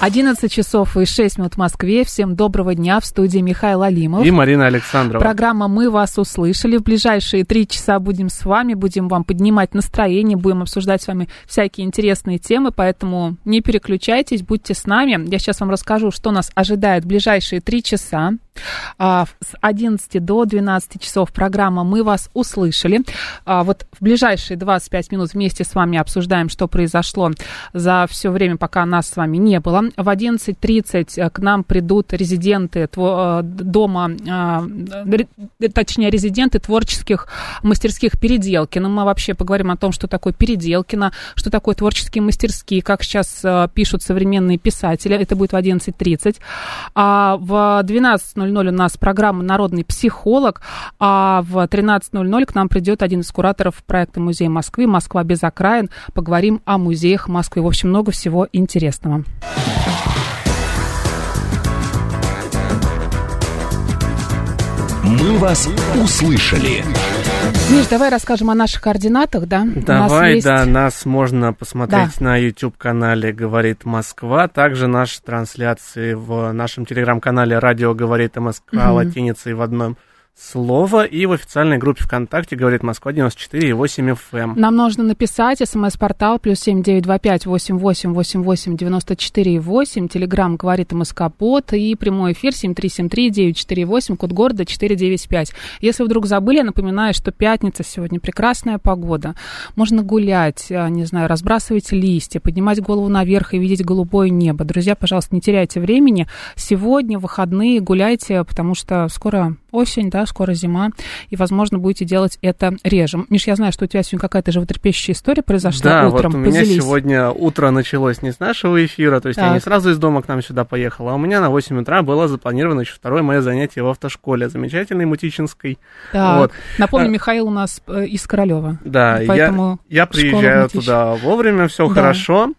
11 часов и 6 минут в Москве. Всем доброго дня. В студии Михаил Алимов. И Марина Александрова. Программа «Мы вас услышали». В ближайшие три часа будем с вами, будем вам поднимать настроение, будем обсуждать с вами всякие интересные темы, поэтому не переключайтесь, будьте с нами. Я сейчас вам расскажу, что нас ожидает в ближайшие три часа. А, с 11 до 12 часов программа «Мы вас услышали». А, вот в ближайшие 25 минут вместе с вами обсуждаем, что произошло за все время, пока нас с вами не было. В 11.30 к нам придут резиденты тво- дома, а, точнее, резиденты творческих мастерских Переделкина. Мы вообще поговорим о том, что такое Переделкино, что такое творческие мастерские, как сейчас пишут современные писатели. Это будет в 11.30. А в 12.00 у нас программа «Народный психолог», а в 13.00 к нам придет один из кураторов проекта Музея Москвы «Москва без окраин». Поговорим о музеях Москвы. В общем, много всего интересного. Мы вас услышали. Миш, давай расскажем о наших координатах, да? Давай, есть... да, нас можно посмотреть Да. на YouTube-канале «Говорит Москва», также наши трансляции в нашем телеграм-канале «Радио говорит МСК» Мгм. латиницей в одном слово и в официальной группе ВКонтакте «Говорит Москва» 94,8 FM. Нам нужно написать смс-портал плюс семь девять два пять восемь восемь восемь восемь девяносто четыре восемь. Телеграмм говорит МСК Бот и прямой эфир семь три семь три девять четыре восемь. Код города четыре девять пять. Если вдруг забыли, я напоминаю, что пятница сегодня прекрасная погода. Можно гулять, а, не знаю, разбрасывать листья, поднимать голову наверх и видеть голубое небо. Друзья, пожалуйста, не теряйте времени. Сегодня выходные гуляйте, потому что скоро осень, да, скоро зима, и, возможно, будете делать это реже. Миш, я знаю, что у тебя сегодня какая-то животрепещущая история произошла Да, утром. вот у меня Поделись. сегодня утро началось не с нашего эфира, то есть я не Так. сразу из дома к нам сюда поехал, а у меня на 8 утра было запланировано еще второе мое занятие в автошколе, замечательной Мутичинской. Так, Вот. напомню, А- Михаил у нас э, из Королева. Да, Поэтому я, я приезжаю туда вовремя, все Да. хорошо.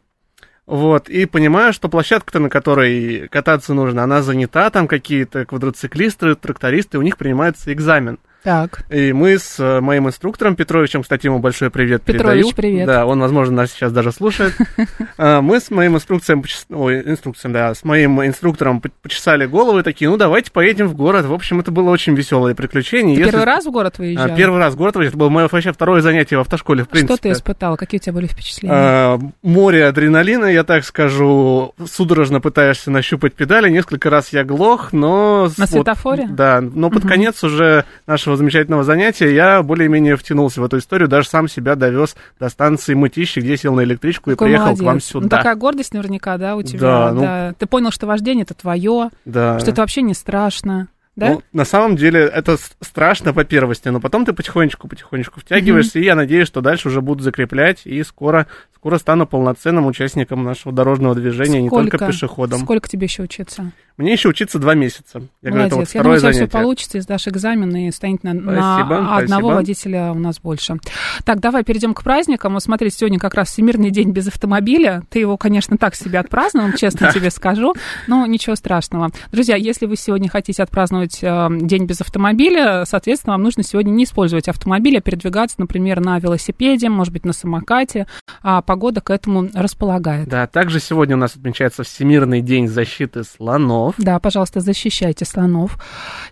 Вот, и понимаю, что площадка-то, на которой кататься нужно, она занята, там какие-то квадроциклисты, трактористы, у них принимается экзамен. Так, И мы с э, моим инструктором Петровичем, кстати, ему большой привет Петрович, передаю. привет. Да, он, возможно, нас сейчас даже слушает. А, Мы с моим инструкцией, ой, инструкцией, да, с моим инструктором по- почесали головы такие, ну, давайте поедем в город. В общем, это было очень веселое приключение. Если- первый раз в город А, выезжал? Первый раз в город, это было мое вообще второе занятие в автошколе, в принципе. Что ты испытал? Какие у тебя были впечатления? А, море адреналина, я так скажу, судорожно пытаешься нащупать педали. Несколько раз я глох, но... На вот, светофоре? да, но под конец уже нашего замечательного занятия я более-менее втянулся в эту историю, даже сам себя довез до станции Мытищи, где сел на электричку и Какой приехал молодец. к вам Ну, сюда. такая гордость наверняка, да, у тебя. Да, ну- да. Ты понял, что вождение это твое, Да. что это вообще не страшно. Да? Ну, на самом деле это страшно по первости, но потом ты потихонечку-потихонечку втягиваешься, и я надеюсь, что дальше уже буду закреплять, и скоро, скоро стану полноценным участником нашего дорожного движения, не только пешеходом. Сколько тебе еще учиться? Мне еще учиться два месяца. Я говорю, это вот Молодец. Я второе думаю, тебя все занятие. получится, и сдашь экзамен, и станет на, на Спасибо, одного спасибо. водителя у нас больше. Так, давай перейдем к праздникам. Вот смотри, сегодня как раз Всемирный день без автомобиля. Ты его, конечно, так себе отпраздновал, честно тебе скажу, но ничего страшного. Друзья, если вы сегодня хотите отпраздновать э, день без автомобиля, соответственно, вам нужно сегодня не использовать автомобиль, а передвигаться, например, на велосипеде, может быть, на самокате. А погода к этому располагает. Да, также сегодня у нас отмечается Всемирный день защиты слонов. Да, пожалуйста, защищайте слонов.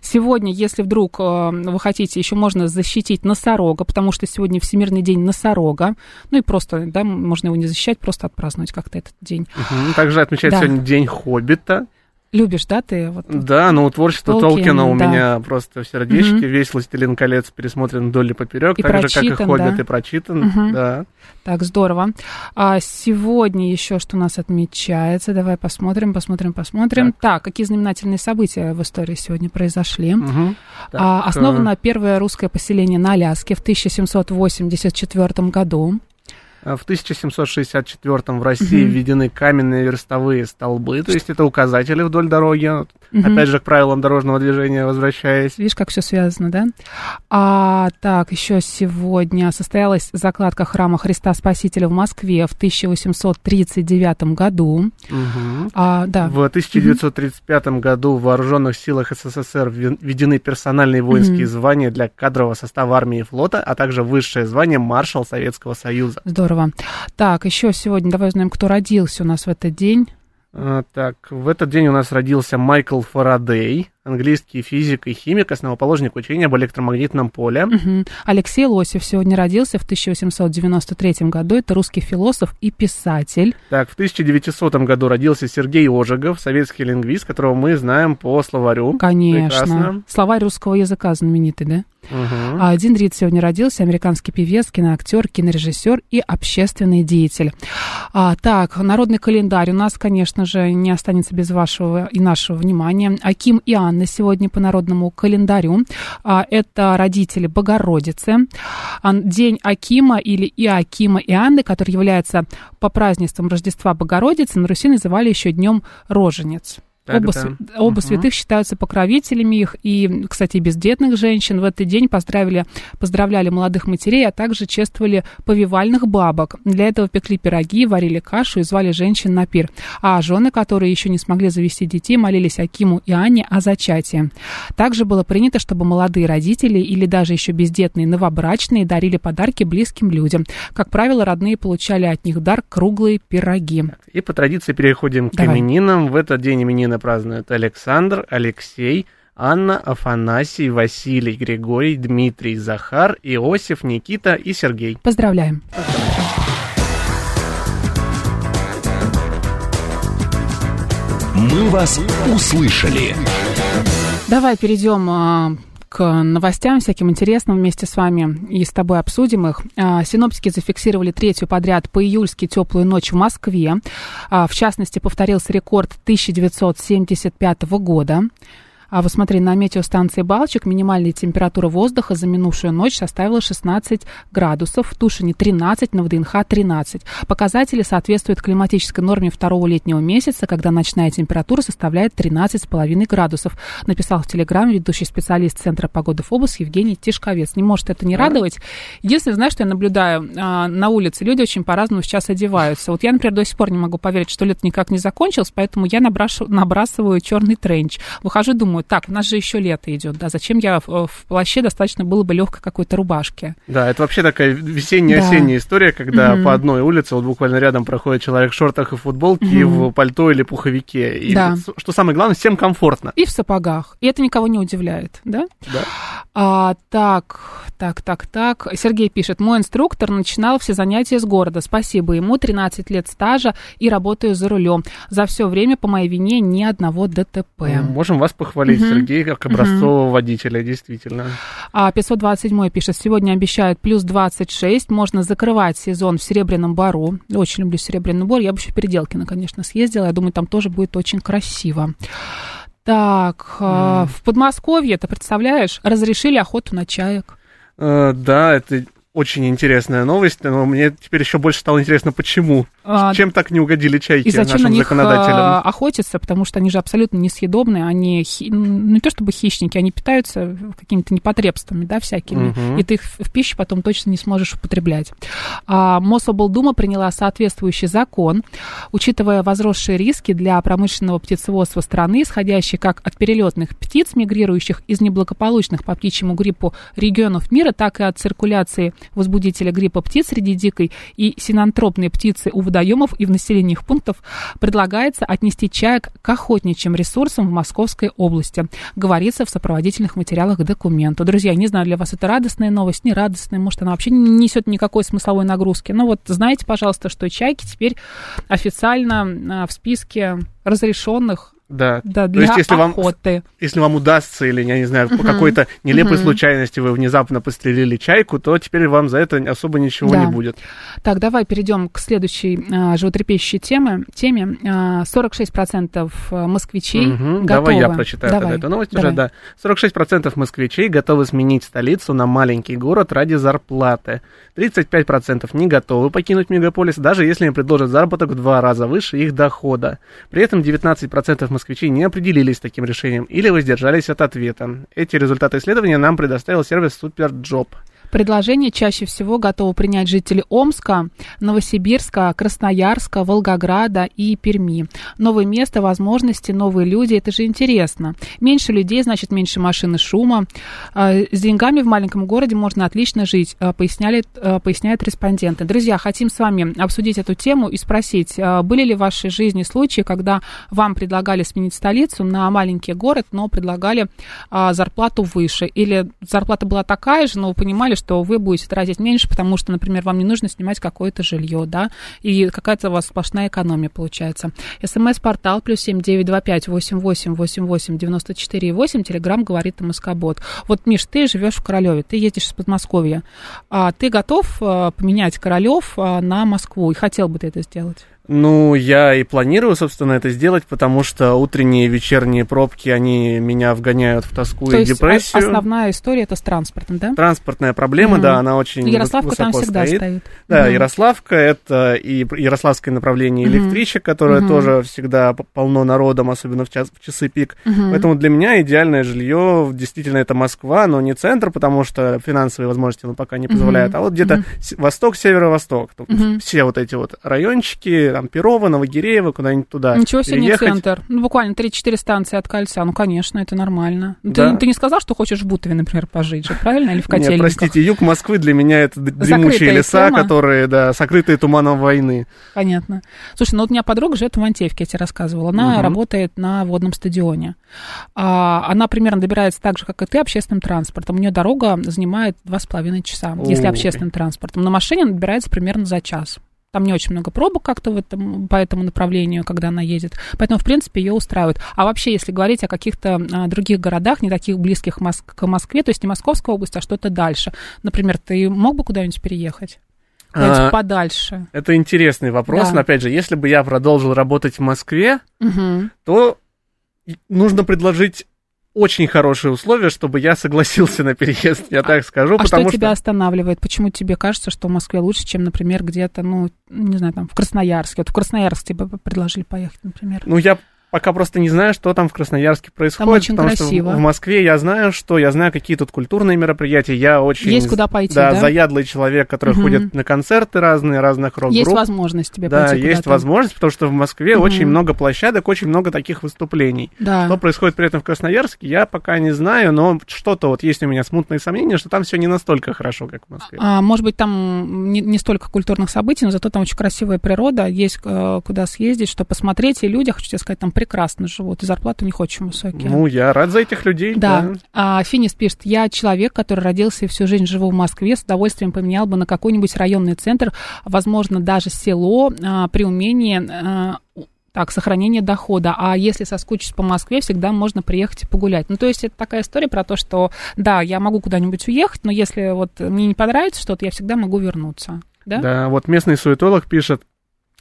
Сегодня, если вдруг э, вы хотите, еще можно защитить носорога, потому что сегодня Всемирный день носорога. Ну и просто, да, можно его не защищать, просто отпраздновать как-то этот день. Мгм. Также отмечается Да. сегодня День Хоббита. Любишь, да, ты? Вот, да, ну творчество Толкина, Толкина у да. меня просто в сердечке. Угу. Весь «Властелин колец» пересмотрен вдоль и поперек, и так прочитан, же, как и «Хоббит» да. и прочитан, угу. да. Так, здорово. А сегодня еще что у нас отмечается? Давай посмотрим, посмотрим, посмотрим. Так, так какие знаменательные события в истории сегодня произошли? Угу. Так, а, основано э... первое русское поселение на Аляске в 1784 году. Э, в 1764 в России введены каменные верстовые столбы, то есть это указатели вдоль дороги, угу. опять же к правилам дорожного движения возвращаясь. Видишь, как все связано, да? А, так, еще сегодня состоялась закладка храма Христа Спасителя в Москве в 1839 году. Угу. А, да. В 1935 угу. году в вооруженных силах СССР введены персональные воинские угу. звания для кадрового состава армии и флота, а также высшее звание маршал Советского Союза. Здорово. Так, еще сегодня давай узнаем, кто родился у нас в этот день. А, так, в этот день у нас родился Майкл Фарадей английский физик и химик, основоположник учения об электромагнитном поле. Угу. Алексей Лосев сегодня родился в 1893 году. Это русский философ и писатель. Так, в 1900 году родился Сергей Ожегов, советский лингвист, которого мы знаем по словарю. Конечно. Прекрасно. Словарь русского языка знаменитый, да? Угу. А Дин Рид сегодня родился, американский певец, киноактер, кинорежиссер и общественный деятель. А, так, народный календарь у нас, конечно же, не останется без вашего и нашего внимания. Аким и Анна сегодня по народному календарю. А, это родители Богородицы. День Акима или Иакима и Анны, который является по празднествам Рождества Богородицы, на Руси называли еще днем Роженец. Оба, св... оба угу. святых считаются покровителями их. И, кстати, бездетных женщин в этот день поздравили, поздравляли молодых матерей, а также чествовали повивальных бабок. Для этого пекли пироги, варили кашу и звали женщин на пир. А жены, которые еще не смогли завести детей, молились Акиму и Анне о зачатии. Также было принято, чтобы молодые родители или даже еще бездетные новобрачные дарили подарки близким людям. Как правило, родные получали от них дар круглые пироги. И по традиции переходим к Давай. именинам. В этот день именины празднуют Александр, Алексей, Анна, Афанасий, Василий, Григорий, Дмитрий, Захар, Иосиф, Никита и Сергей. Поздравляем. Мы вас услышали. Давай перейдем а, к новостям всяким интересным вместе с вами и с тобой обсудим их. А, синоптики зафиксировали третью подряд по июльски теплую ночь в Москве. А, в частности, повторился рекорд 1975 года. А вот смотри, на метеостанции Балчик минимальная температура воздуха за минувшую ночь составила 16 градусов, в Тушине 13, на ВДНХ 13. Показатели соответствуют климатической норме второго летнего месяца, когда ночная температура составляет 13,5 градусов, написал в Телеграме ведущий специалист Центра погоды ФОБУС Евгений Тишковец. Не может это не радовать. Единственное, знаешь, что я наблюдаю а, на улице, люди очень по-разному сейчас одеваются. Вот я, например, до сих пор не могу поверить, что лето никак не закончилось, поэтому я набрасываю черный тренч. Выхожу, думаю, думаю, так, у нас же еще лето идет, да, зачем я в, в плаще достаточно было бы легкой какой-то рубашки. Да, это вообще такая весенняя-осенняя да. история, когда mm-hmm. по одной улице, вот буквально рядом проходит человек в шортах и футболке, mm-hmm. и в пальто или пуховике. И да. что самое главное, всем комфортно. И в сапогах. И это никого не удивляет, да? Да. А, так, так, так, так. Сергей пишет, мой инструктор начинал все занятия с города. Спасибо ему, 13 лет стажа и работаю за рулем. За все время по моей вине ни одного ДТП. Можем вас похвалить похвалить угу. Сергея как образцового угу. водителя, действительно. А 527 пишет, сегодня обещают плюс 26, можно закрывать сезон в Серебряном Бару. Очень люблю Серебряный Бор, я бы еще Переделкино, конечно, съездила, я думаю, там тоже будет очень красиво. Так, mm. в Подмосковье, ты представляешь, разрешили охоту на чаек. Uh, да, это очень интересная новость, но мне теперь еще больше стало интересно, почему. А, Чем так не угодили чайки и зачем нашим на них законодателям? А, охотятся, потому что они же абсолютно несъедобные, они хи... ну, не то чтобы хищники, они питаются какими-то непотребствами, да, всякими, угу. и ты их в пищу потом точно не сможешь употреблять. А, Мособлдума приняла соответствующий закон, учитывая возросшие риски для промышленного птицеводства страны, исходящие как от перелетных птиц, мигрирующих из неблагополучных по птичьему гриппу регионов мира, так и от циркуляции возбудителя гриппа птиц среди дикой и синантропной птицы у водоемов и в населенных пунктов предлагается отнести чаек к охотничьим ресурсам в Московской области, говорится в сопроводительных материалах к документу. Друзья, не знаю, для вас это радостная новость, не радостная, может, она вообще не несет никакой смысловой нагрузки. Но вот знаете, пожалуйста, что чайки теперь официально а, в списке разрешенных Да, да для есть, если охоты. Вам, если вам удастся, или, я не знаю, по какой-то нелепой случайности вы внезапно пострелили чайку, то теперь вам за это особо ничего да. не будет. Так, давай перейдем к следующей а, животрепещущей теме. теме. А, 46% москвичей угу, готовы... Давай я прочитаю давай, эту новость давай. уже, да. 46% москвичей готовы сменить столицу на маленький город ради зарплаты. 35% не готовы покинуть мегаполис, даже если им предложат заработок в два раза выше их дохода. При этом 19% москвичей не определились с таким решением или воздержались от ответа. Эти результаты исследования нам предоставил сервис SuperJob. Предложение чаще всего готовы принять жители Омска, Новосибирска, Красноярска, Волгограда и Перми. Новое место, возможности, новые люди, это же интересно. Меньше людей, значит, меньше машин и шума. А, с деньгами в маленьком городе можно отлично жить, а, поясняли, а, поясняют респонденты. Друзья, хотим с вами обсудить эту тему и спросить, были ли в вашей жизни случаи, когда вам предлагали сменить столицу на маленький город, но предлагали зарплату выше? Или зарплата была такая же, но вы понимали, что вы будете тратить меньше, потому что, например, вам не нужно снимать какое-то жилье, да, и какая-то у вас сплошная экономия получается. СМС-портал плюс семь девять два пять восемь восемь восемь восемь девяносто четыре восемь. Телеграмм говорит Москобот. Вот, Миш, ты живешь в Королеве, ты едешь из Подмосковья. А ты готов а, поменять Королев а, на Москву? И хотел бы ты это сделать? Ну, я и планирую, собственно, это сделать, потому что утренние и вечерние пробки, они меня вгоняют в тоску То и депрессию. основная история это с транспортом, да? Транспортная проблема, mm-hmm. да, она очень Ярославка высоко там всегда стоит. стоит. Да, mm-hmm. Ярославка это и Ярославское направление электричек, mm-hmm. которое mm-hmm. тоже всегда полно народом, особенно в, час, в часы пик. Mm-hmm. Поэтому для меня идеальное жилье действительно это Москва, но не центр, потому что финансовые возможности ну, пока не позволяют, mm-hmm. а вот где-то mm-hmm. восток, северо-восток. Mm-hmm. Все вот эти вот райончики, там Перово, Новогиреево, куда-нибудь туда. Ничего себе, не центр. Ну, буквально 3-4 станции от кольца. Ну, конечно, это нормально. Да. Ты, ты не сказал, что хочешь в Бутове, например, пожить же, правильно? Или в Котельниках? Нет, простите, юг Москвы для меня это дремучие леса, тема. которые, да, сокрытые туманом войны. Понятно. Слушай, ну вот у меня подруга живет в Антеевке, я тебе рассказывала. Она угу. работает на водном стадионе. А, она примерно добирается так же, как и ты, общественным транспортом. У нее дорога занимает 2,5 часа, Ой. если общественным транспортом. На машине она добирается примерно за час. Там не очень много пробок как-то в этом, по этому направлению, когда она едет. Поэтому, в принципе, ее устраивает. А вообще, если говорить о каких-то а, других городах, не таких близких к Москве, то есть не Московская область, а что-то дальше. Например, ты мог бы куда-нибудь переехать? А, подальше. Это интересный вопрос. Да. Но опять же, если бы я продолжил работать в Москве, угу. то нужно предложить очень хорошие условия, чтобы я согласился на переезд, я так скажу. А что, что тебя останавливает? Почему тебе кажется, что в Москве лучше, чем, например, где-то, ну, не знаю, там, в Красноярске? Вот в Красноярск тебе предложили поехать, например. Ну, я пока просто не знаю, что там в Красноярске происходит. Там очень потому красиво. Что в Москве я знаю, что я знаю, какие тут культурные мероприятия. Я очень... Есть куда пойти, да? да? заядлый человек, который угу. ходит на концерты разные, разных рок-групп. Есть возможность тебе да, пойти Да, есть возможность, потому что в Москве угу. очень много площадок, очень много таких выступлений. Да. Что происходит при этом в Красноярске, я пока не знаю, но что-то вот есть у меня смутные сомнения, что там все не настолько хорошо, как в Москве. А, может быть, там не, не столько культурных событий, но зато там очень красивая природа, есть э, куда съездить, что посмотреть, и люди, хочу тебе сказать, там прекрасно живут и зарплаты у них очень высокие. Ну, я рад за этих людей. Да. да. А, Финис пишет, я человек, который родился и всю жизнь живу в Москве, с удовольствием поменял бы на какой-нибудь районный центр, возможно, даже село а, при умении а, так, сохранение дохода. А если соскучиться по Москве, всегда можно приехать и погулять. Ну, то есть это такая история про то, что, да, я могу куда-нибудь уехать, но если вот мне не понравится что-то, я всегда могу вернуться. Да? да, вот местный суетолог пишет,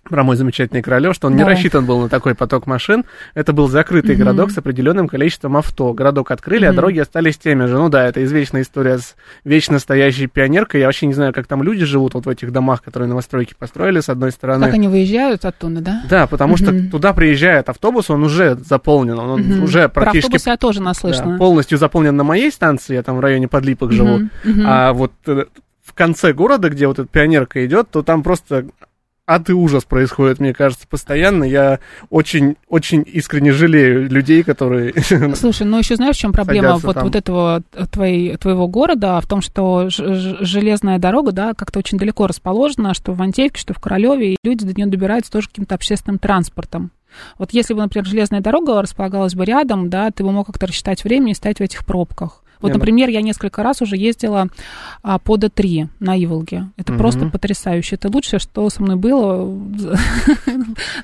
про мой замечательный Королев, что он Давай. не рассчитан был на такой поток машин. Это был закрытый mm-hmm. городок с определенным количеством авто. Городок открыли, mm-hmm. а дороги остались теми же. Ну да, это извечная история с вечно стоящей пионеркой. Я вообще не знаю, как там люди живут вот в этих домах, которые новостройки построили, с одной стороны. Как они выезжают оттуда, да? Да, потому mm-hmm. что туда приезжает автобус, он уже заполнен, он mm-hmm. уже практически... Про автобус я тоже наслышана. Да, полностью заполнен на моей станции, я там в районе Подлипок mm-hmm. живу. Mm-hmm. А вот э, в конце города, где вот эта пионерка идет, то там просто ад и ужас происходит, мне кажется, постоянно. Я очень, очень искренне жалею людей, которые... Слушай, ну еще знаешь, в чем проблема вот, вот этого твоей, твоего города? В том, что железная дорога, да, как-то очень далеко расположена, что в Антеевке, что в Королеве, и люди до нее добираются тоже каким-то общественным транспортом. Вот если бы, например, железная дорога располагалась бы рядом, да, ты бы мог как-то рассчитать время и стоять в этих пробках. Вот, например, я несколько раз уже ездила а, по Д3 на Иволге. Это угу. просто потрясающе. Это лучшее, что со мной было,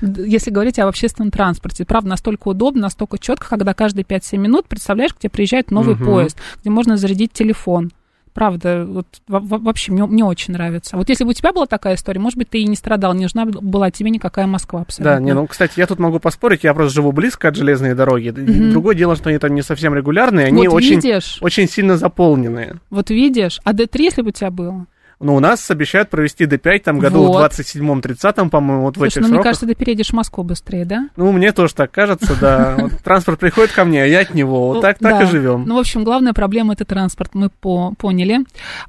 если говорить об общественном транспорте. Правда, настолько удобно, настолько четко, когда каждые 5-7 минут, представляешь, к тебе приезжает новый угу. поезд, где можно зарядить телефон. Правда, вот вообще мне, мне очень нравится. Вот если бы у тебя была такая история, может быть, ты и не страдал, не нужна была тебе никакая Москва абсолютно. Да, не, ну, кстати, я тут могу поспорить, я просто живу близко от железной дороги. Угу. Другое дело, что они там не совсем регулярные, они вот очень, очень сильно заполненные. Вот видишь, а Д3, если бы у тебя было? Ну, у нас обещают провести Д5 там году вот. в 27-м, 30-м, по-моему, вот Слушай, в этих ну, сроках. мне кажется, ты переедешь в Москву быстрее, да? Ну, мне тоже так кажется, да. Транспорт приходит ко мне, а я от него. Вот так, так и живем. Ну, в общем, главная проблема это транспорт, мы поняли.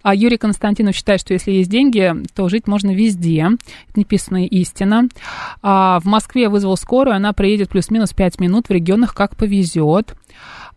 А Юрий Константинов считает, что если есть деньги, то жить можно везде. Это неписанная истина. А в Москве вызвал скорую, она приедет плюс-минус 5 минут, в регионах как повезет.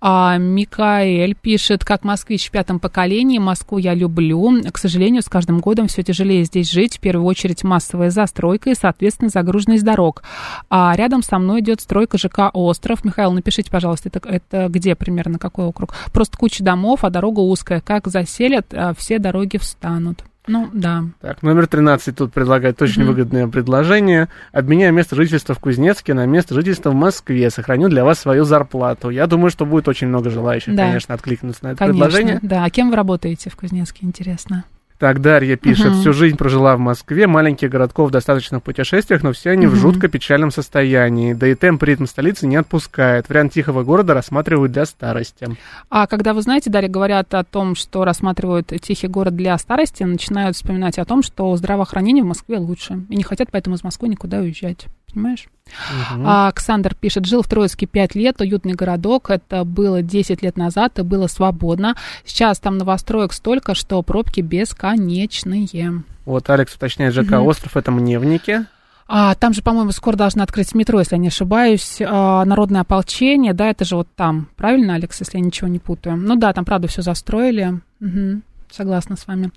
А Микаэль пишет, как москвич в пятом поколении, Москву я люблю. К сожалению, с каждым годом все тяжелее здесь жить. В первую очередь массовая застройка и, соответственно, загруженность дорог. А рядом со мной идет стройка ЖК «Остров». Михаил, напишите, пожалуйста, это, это где примерно, какой округ? Просто куча домов, а дорога узкая. Как заселят, а все дороги встанут. Ну, да. Так, номер 13 тут предлагает очень угу. выгодное предложение. Обменяю место жительства в Кузнецке на место жительства в Москве. Сохраню для вас свою зарплату. Я думаю, что будет очень много желающих, да. конечно, откликнуться на это конечно, предложение. Да, а кем вы работаете в Кузнецке, интересно? Так, Дарья пишет, угу. всю жизнь прожила в Москве, маленьких городков достаточно в путешествиях, но все они угу. в жутко печальном состоянии. Да и темп ритм столицы не отпускает. Вариант тихого города рассматривают для старости. А когда, вы знаете, Дарья, говорят о том, что рассматривают тихий город для старости, начинают вспоминать о том, что здравоохранение в Москве лучше. И не хотят поэтому из Москвы никуда уезжать. Понимаешь? Угу. А, Александр пишет, жил в Троицке 5 лет, уютный городок, это было 10 лет назад, и было свободно. Сейчас там новостроек столько, что пробки бесконечные. Вот Алекс уточняет, ЖК угу. «Остров» — это Мневники. А, там же, по-моему, скоро должны открыть метро, если я не ошибаюсь. А, народное ополчение, да, это же вот там. Правильно, Алекс, если я ничего не путаю? Ну да, там, правда, все застроили. Угу согласна с вами.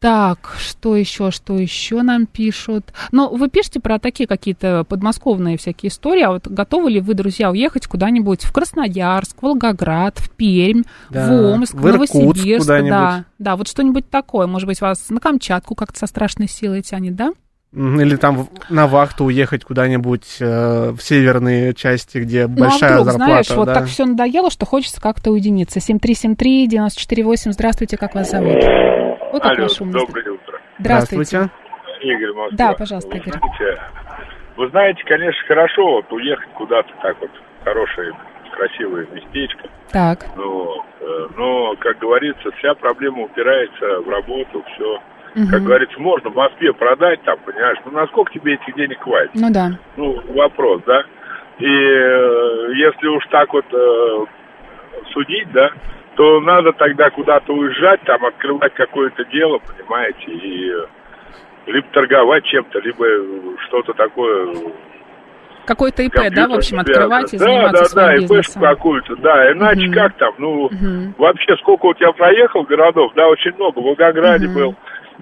Так, что еще, что еще нам пишут? Ну, вы пишете про такие какие-то подмосковные всякие истории, а вот готовы ли вы, друзья, уехать куда-нибудь в Красноярск, Волгоград, в Пермь, да, в Омск, в, Новосибирск? Да, да, вот что-нибудь такое. Может быть, вас на Камчатку как-то со страшной силой тянет, да? Или там на вахту уехать куда-нибудь э, в северные части, где ну, большая а вдруг, зарплата. знаешь, да? вот так все надоело, что хочется как-то уединиться. 7373-94-8, здравствуйте, как вас зовут? Вот как Алло, доброе утро. Здравствуйте. Игорь Москва. Да, пожалуйста, Игорь. Вы знаете, вы знаете, конечно, хорошо вот уехать куда-то так вот, хорошее, красивое местечко. Так. Но, э, но, как говорится, вся проблема упирается в работу, все Угу. Как говорится, можно в Москве продать там, понимаешь, ну насколько тебе этих денег хватит? Ну да. Ну, вопрос, да. И э, если уж так вот э, судить, да, то надо тогда куда-то уезжать, там открывать какое-то дело, понимаете, и э, либо торговать чем-то, либо что-то такое какой-то ИП, да, в общем, открывать и да, заниматься да, своим да, бизнесом. Да, какую-то, да, иначе угу. как там, ну, угу. вообще, сколько у тебя проехал городов, да, очень много, в Волгограде угу. был,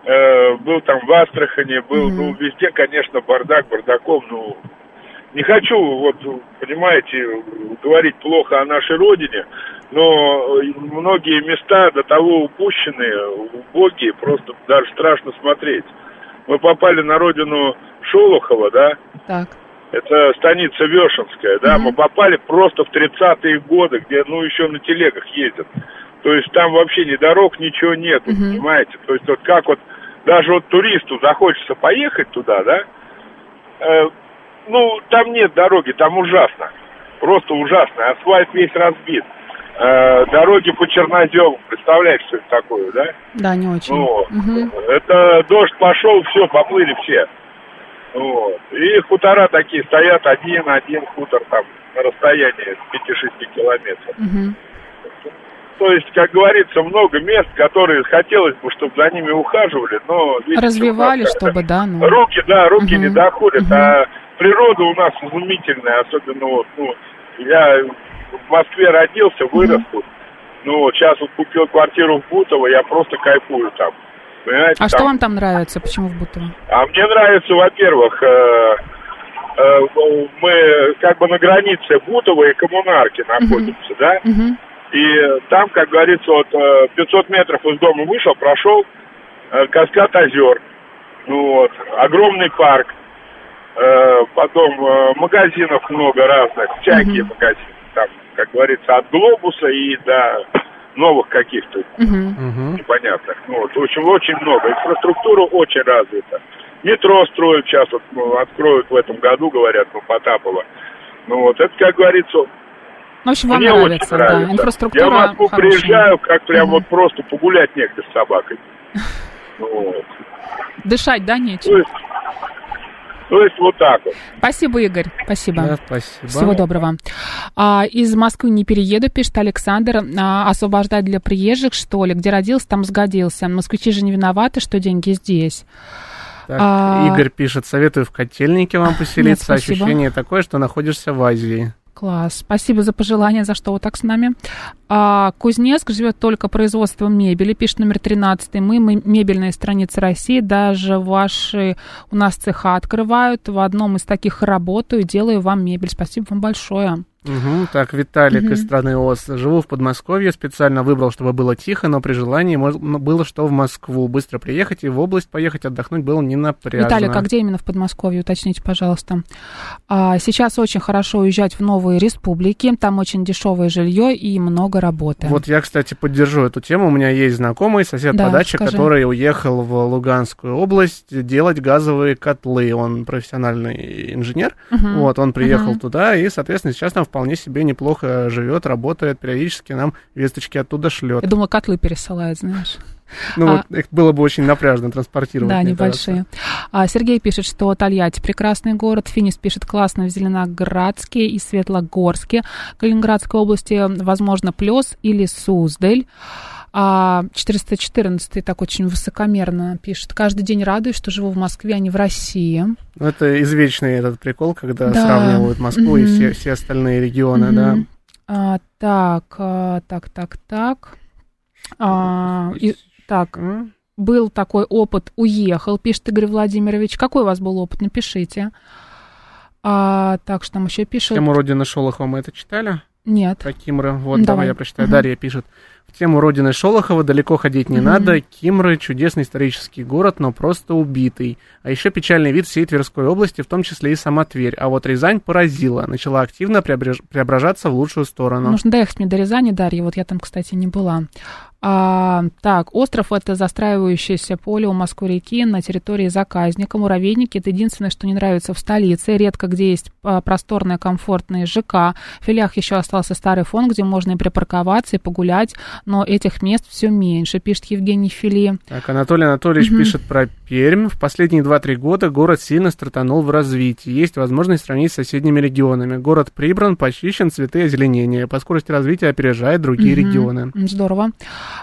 э, был там в Астрахане, был, mm-hmm. ну, везде, конечно, бардак, бардаком, ну, не хочу, вот, понимаете, говорить плохо о нашей родине, но многие места до того упущены, убогие, просто даже страшно смотреть. Мы попали на родину Шолохова, да? Так. Это станица Вешенская, да? Mm-hmm. Мы попали просто в 30-е годы, где, ну, еще на телегах ездят. То есть там вообще ни дорог, ничего нет, угу. понимаете? То есть вот как вот даже вот туристу захочется поехать туда, да, э, ну, там нет дороги, там ужасно. Просто ужасно. Асфальт весь разбит. Э, дороги по чернозему, представляешь, что это такое, да? Да, не очень. Вот. Угу. Это дождь пошел, все, поплыли все. Вот. И хутора такие стоят один-один хутор там на расстоянии 5-6 километров. Угу. То есть, как говорится, много мест, которые хотелось бы, чтобы за ними ухаживали, но... Видите, Развивали, чтобы, да, ну... Руки, да, руки угу. не доходят, угу. а природа у нас изумительная, особенно вот, ну, я в Москве родился, вырос угу. тут, ну, сейчас вот купил квартиру в Бутово, я просто кайфую там. Понимаете, а там... что вам там нравится? Почему в Бутово? А мне нравится, во-первых, э, э, мы как бы на границе Бутова и Коммунарки находимся, угу. да? Угу. И там, как говорится, вот 500 метров из дома вышел, прошел каскад озер. Ну, вот, огромный парк. Потом магазинов много разных, всякие mm-hmm. магазины. Там, как говорится, от глобуса и до новых каких-то угу. непонятных. Ну, вот, в общем, очень много. Инфраструктура очень развита. Метро строят сейчас, вот, ну, откроют в этом году, говорят, ну, Потапова. Ну, вот, это, как говорится, в общем, вам Мне нравится, очень нравится. да, инфраструктура Я в Москву хорошая. приезжаю, как прям угу. вот просто погулять негде с собакой. Вот. Дышать, да, нечего? То есть вот так вот. Спасибо, Игорь. Спасибо. Да, спасибо. Всего доброго. А, из Москвы не перееду, пишет Александр. А, освобождать для приезжих, что ли? Где родился, там сгодился. Москвичи же не виноваты, что деньги здесь. Так, а... Игорь пишет, советую в котельнике вам поселиться. Нет, Ощущение такое, что находишься в Азии. Класс. Спасибо за пожелание, за что вы так с нами. А, Кузнецк живет только производством мебели, пишет номер 13. Мы, мы мебельная страница России, даже ваши у нас цеха открывают. В одном из таких работаю, делаю вам мебель. Спасибо вам большое. Угу, так, Виталик угу. из страны ОС. Живу в Подмосковье, специально выбрал, чтобы было тихо, но при желании можно было что в Москву. Быстро приехать и в область поехать отдохнуть было не напряжно. Виталик, а где именно в Подмосковье, уточните, пожалуйста. А, сейчас очень хорошо уезжать в новые республики, там очень дешевое жилье и много работы. Вот я, кстати, поддержу эту тему. У меня есть знакомый сосед да, по даче, скажи. который уехал в Луганскую область делать газовые котлы. Он профессиональный инженер. Угу. Вот, он приехал угу. туда и, соответственно, сейчас там вполне себе неплохо живет, работает, периодически нам весточки оттуда шлет. Я думала, котлы пересылает, знаешь. Ну, а, вот их было бы очень напряжно транспортировать. Да, небольшие. А, Сергей пишет, что Тольятти прекрасный город. Финис пишет, классно в Зеленоградске и Светлогорске. Калининградской области, возможно, Плес или Суздаль. А 414 так очень высокомерно пишет. Каждый день радуюсь, что живу в Москве, а не в России. Ну, это извечный этот прикол, когда да. сравнивают Москву mm-hmm. и все, все остальные регионы, mm-hmm. да. А, так, а, так, так, так. А, и, так, mm-hmm. был такой опыт, уехал, пишет Игорь Владимирович. Какой у вас был опыт? Напишите. А, так, что там еще пишут? Тему Родины Шолохова мы это читали? Нет. Про Кимры. Вот, давай, давай я прочитаю. Угу. Дарья пишет. В тему родины Шолохова далеко ходить не угу. надо. Кимры – чудесный исторический город, но просто убитый. А еще печальный вид всей Тверской области, в том числе и сама Тверь. А вот Рязань поразила. Начала активно преображаться в лучшую сторону. Нужно доехать мне до Рязани, Дарья. Вот я там, кстати, не была. А, так, остров – это застраивающееся поле у Москвы-реки на территории заказника. Муравейники – это единственное, что не нравится в столице. Редко где есть а, просторные, комфортные ЖК. В филях еще остался старый фон, где можно и припарковаться, и погулять, но этих мест все меньше, пишет Евгений Фили. Так, Анатолий Анатольевич угу. пишет про Пермь. В последние 2-3 года город сильно стартанул в развитии. Есть возможность сравнить с соседними регионами. Город прибран, почищен, цветы озеленения. По скорости развития опережает другие угу. регионы. Здорово.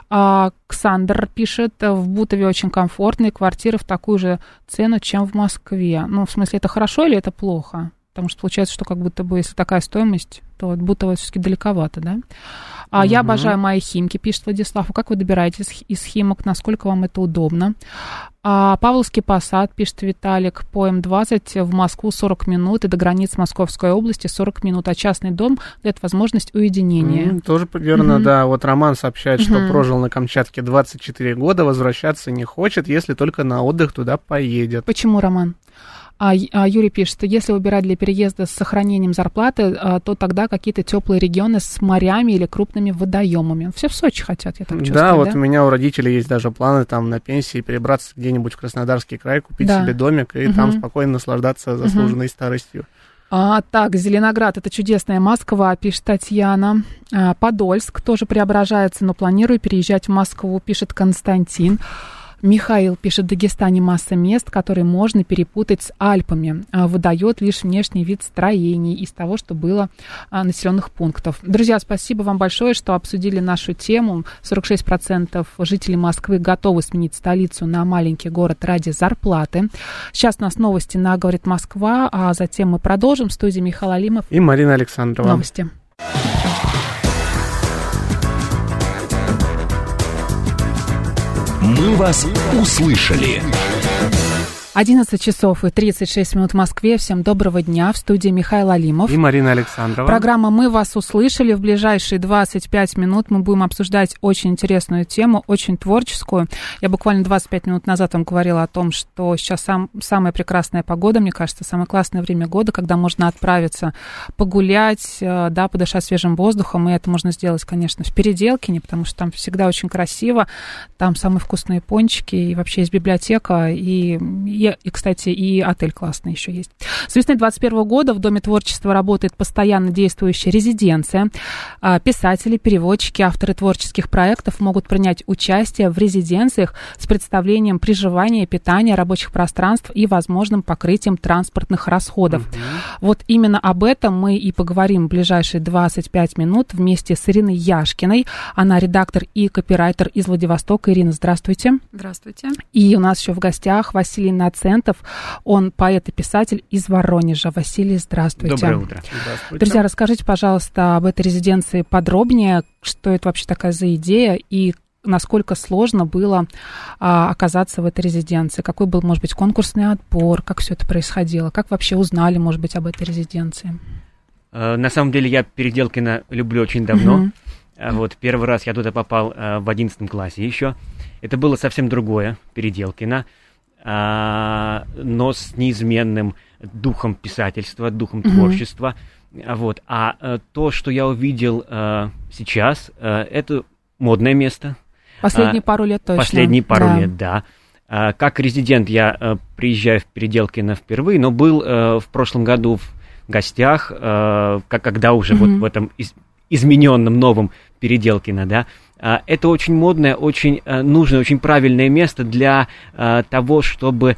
А, Ксандр пишет, в Бутове очень комфортные квартиры в такую же цену, чем в Москве. Ну, в смысле, это хорошо или это плохо? Потому что получается, что как будто бы, если такая стоимость, то от Бутова все-таки далековато, да? А угу. я обожаю мои химки, пишет Владислав. А как вы добираетесь из химок? Насколько вам это удобно? А Павловский посад, пишет Виталик, по М20 в Москву 40 минут и до границ Московской области 40 минут, а частный дом дает возможность уединения. Mm, тоже верно, угу. да. Вот Роман сообщает, что угу. прожил на Камчатке 24 года, возвращаться не хочет, если только на отдых туда поедет. Почему, Роман? А, а Юрий пишет, что если выбирать для переезда с сохранением зарплаты, а, то тогда какие-то теплые регионы с морями или крупными водоемами. Все в Сочи хотят, я так чувствую. Да, вот да? у меня у родителей есть даже планы там на пенсии перебраться где-нибудь в Краснодарский край, купить да. себе домик и угу. там спокойно наслаждаться заслуженной угу. старостью. А, так, Зеленоград, это чудесная Москва, пишет Татьяна. А, Подольск тоже преображается, но планирую переезжать в Москву, пишет Константин. Михаил пишет, в Дагестане масса мест, которые можно перепутать с Альпами. А, выдает лишь внешний вид строений из того, что было а, населенных пунктов. Друзья, спасибо вам большое, что обсудили нашу тему. 46% жителей Москвы готовы сменить столицу на маленький город ради зарплаты. Сейчас у нас новости на «Говорит Москва», а затем мы продолжим. В студии Михаил Алимов и Марина Александрова. Новости. Мы вас услышали. 11 часов и 36 минут в Москве. Всем доброго дня. В студии Михаил Алимов. И Марина Александрова. Программа «Мы вас услышали». В ближайшие 25 минут мы будем обсуждать очень интересную тему, очень творческую. Я буквально 25 минут назад вам говорила о том, что сейчас сам, самая прекрасная погода, мне кажется, самое классное время года, когда можно отправиться погулять, э, да, подышать свежим воздухом. И это можно сделать, конечно, в Переделкине, потому что там всегда очень красиво. Там самые вкусные пончики, и вообще есть библиотека, и и, и, кстати, и отель классный еще есть. С весны 2021 года в Доме творчества работает постоянно действующая резиденция. А, писатели, переводчики, авторы творческих проектов могут принять участие в резиденциях с представлением проживания, питания, рабочих пространств и возможным покрытием транспортных расходов. Угу. Вот именно об этом мы и поговорим в ближайшие 25 минут вместе с Ириной Яшкиной. Она редактор и копирайтер из Владивостока. Ирина, здравствуйте. Здравствуйте. И у нас еще в гостях Василий Нацентов. Он поэт и писатель из Воронежа. Василий, здравствуйте. Доброе утро. Здравствуйте. Друзья, расскажите, пожалуйста, об этой резиденции подробнее. Что это вообще такая за идея и насколько сложно было а, оказаться в этой резиденции? Какой был, может быть, конкурсный отбор? Как все это происходило? Как вообще узнали, может быть, об этой резиденции? Э, на самом деле я Переделкино люблю очень давно. Uh-huh. Вот первый раз я туда попал э, в одиннадцатом классе еще. Это было совсем другое Переделкино. А, но с неизменным духом писательства, духом mm-hmm. творчества. Вот. А, а то, что я увидел а, сейчас, а, это модное место. Последние а, пару лет точно. Последние пару да. лет, да. А, как резидент я а, приезжаю в Переделкино впервые, но был а, в прошлом году в гостях, а, когда уже mm-hmm. вот в этом из, измененном новом Переделкино, да, а, это очень модное, очень а, нужное, очень правильное место для а, того, чтобы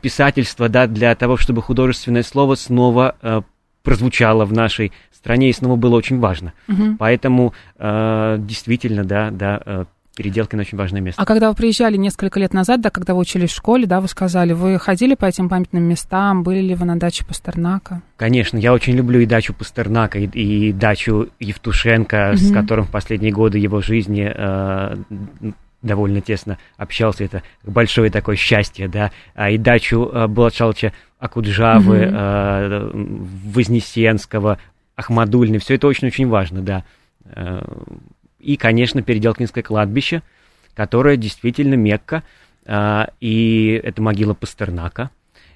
писательство, да, для того, чтобы художественное слово снова прозвучало в нашей стране и снова было очень важно. Угу. Поэтому действительно, да, да, Переделкино очень важное место. А когда вы приезжали несколько лет назад, да, когда вы учились в школе, да, вы сказали, вы ходили по этим памятным местам, были ли вы на даче Пастернака? Конечно, я очень люблю и дачу Пастернака, и, и дачу Евтушенко, mm-hmm. с которым в последние годы его жизни э, довольно тесно общался. Это большое такое счастье, да. А и дачу э, Булатшалча Акуджавы, mm-hmm. э, Вознесенского, Ахмадульны, все это очень-очень важно, да. И, конечно, Переделкинское кладбище, которое действительно Мекка, а, и это могила Пастернака,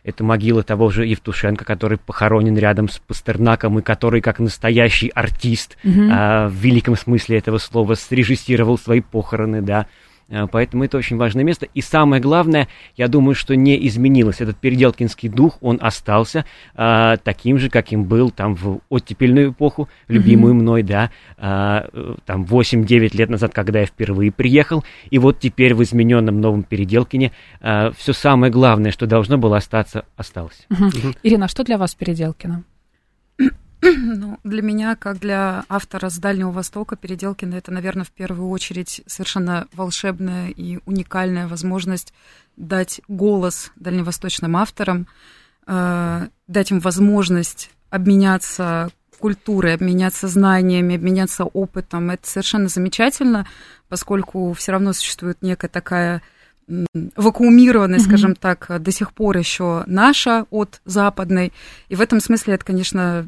это могила того же Евтушенко, который похоронен рядом с Пастернаком и который, как настоящий артист, mm-hmm. в великом смысле этого слова, срежиссировал свои похороны, да, поэтому это очень важное место. И самое главное, я думаю, что не изменилось. Этот переделкинский дух, он остался а, таким же, каким был там в оттепельную эпоху, любимую mm-hmm. мной, да, а, там 8-9 лет назад, когда я впервые приехал. И вот теперь в измененном новом Переделкине а, все самое главное, что должно было остаться, осталось. Mm-hmm. Mm-hmm. Ирина, а что для вас Переделкино? Ну, для меня, как для автора с Дальнего Востока, Переделкина, это, наверное, в первую очередь совершенно волшебная и уникальная возможность дать голос дальневосточным авторам, э, дать им возможность обменяться культурой, обменяться знаниями, обменяться опытом. Это совершенно замечательно, поскольку все равно существует некая такая вакуумированная, mm-hmm. скажем так, до сих пор еще наша от западной. И в этом смысле это, конечно,